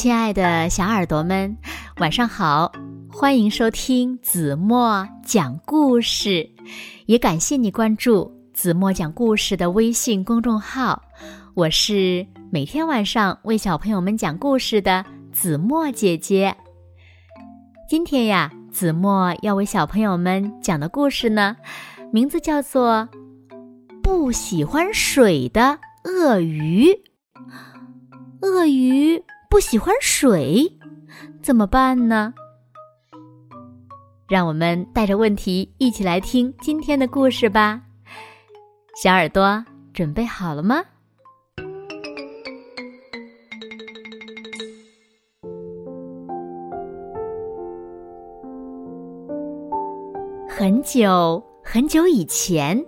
亲爱的小耳朵们，晚上好！欢迎收听子墨讲故事，也感谢你关注子墨讲故事的微信公众号。我是每天晚上为小朋友们讲故事的子墨姐姐。今天呀，子墨要为小朋友们讲的故事呢，名字叫做《不喜欢水的鳄鱼》。鳄鱼。不喜欢水，怎么办呢？让我们带着问题一起来听今天的故事吧。小耳朵准备好了吗？很久很久以前，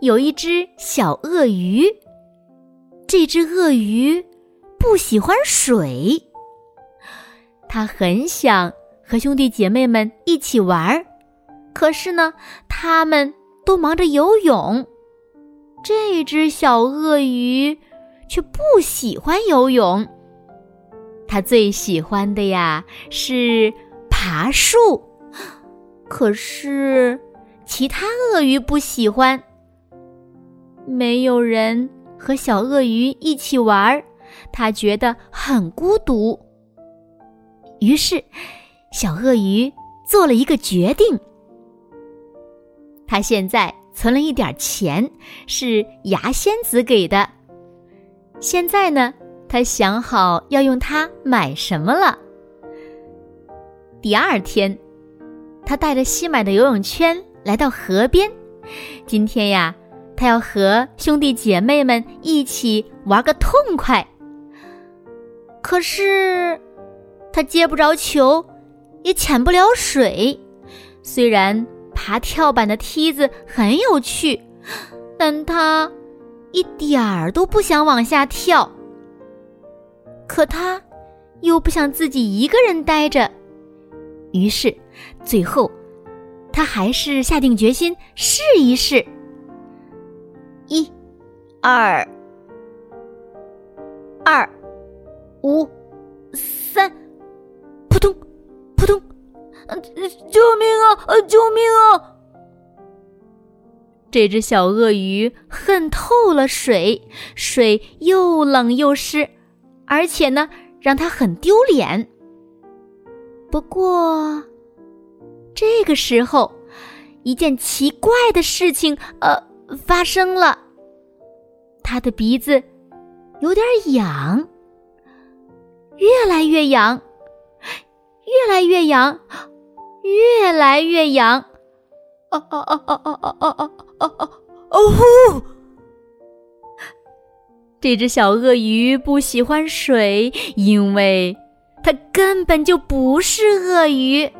有一只小鳄鱼。这只鳄鱼。不喜欢水，他很想和兄弟姐妹们一起玩儿，可是呢，他们都忙着游泳。这只小鳄鱼却不喜欢游泳，它最喜欢的呀是爬树，可是其他鳄鱼不喜欢。没有人和小鳄鱼一起玩儿。他觉得很孤独，于是小鳄鱼做了一个决定。他现在存了一点钱，是牙仙子给的。现在呢，他想好要用它买什么了。第二天，他带着新买的游泳圈来到河边。今天呀，他要和兄弟姐妹们一起玩个痛快。可是，他接不着球，也潜不了水。虽然爬跳板的梯子很有趣，但他一点儿都不想往下跳。可他又不想自己一个人待着，于是最后他还是下定决心试一试。一、二。五、三，扑通，扑通，呃救命啊！呃救命啊！这只小鳄鱼恨透了水，水又冷又湿，而且呢，让它很丢脸。不过，这个时候，一件奇怪的事情呃发生了，它的鼻子有点痒。越来越痒，越来越痒，越来越痒！哦哦哦哦哦哦哦哦哦哦呼！这只小鳄鱼不喜欢水，因为它根本就不是鳄鱼，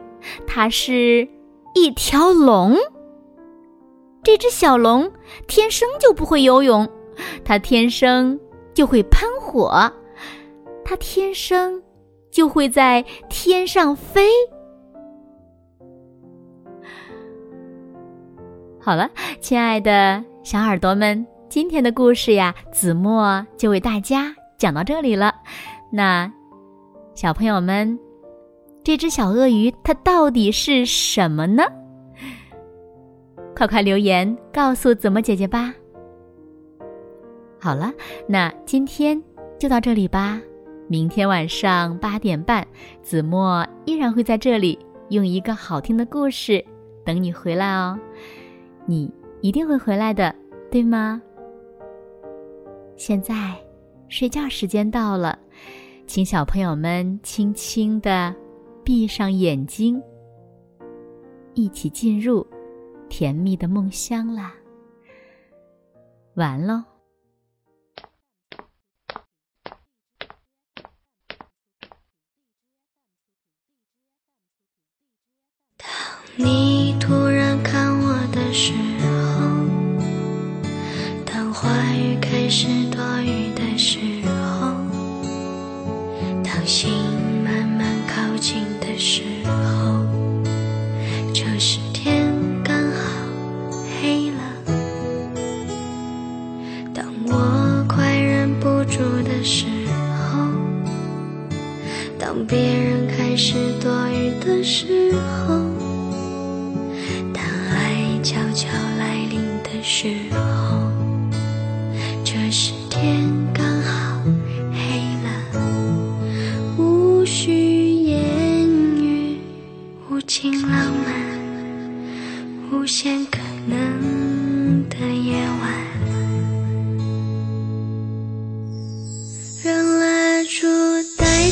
它是一条龙。这只小龙天生就不会游泳，它天生就会喷火。它天生就会在天上飞。好了，亲爱的小耳朵们，今天的故事呀，子墨就为大家讲到这里了。那小朋友们，这只小鳄鱼它到底是什么呢？快快留言告诉子墨姐姐吧。好了，那今天就到这里吧。明天晚上八点半，子墨依然会在这里用一个好听的故事等你回来哦。你一定会回来的，对吗？现在睡觉时间到了，请小朋友们轻轻的闭上眼睛，一起进入甜蜜的梦乡啦。完喽。你突然看我的时候，当话语开始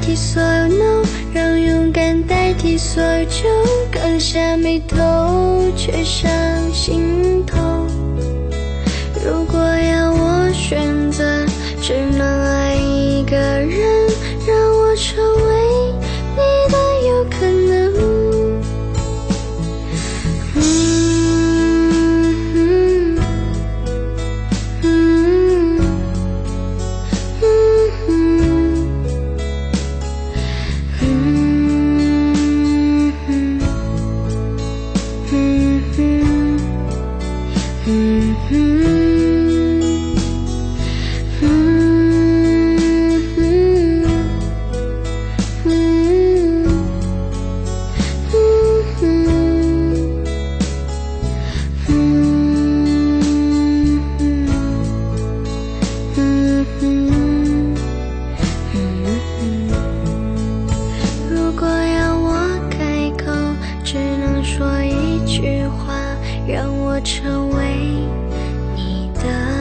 替所有 no，让勇敢代替所有就，刚下眉头，却上心头。如果要我选择，只能爱一个人，为你的。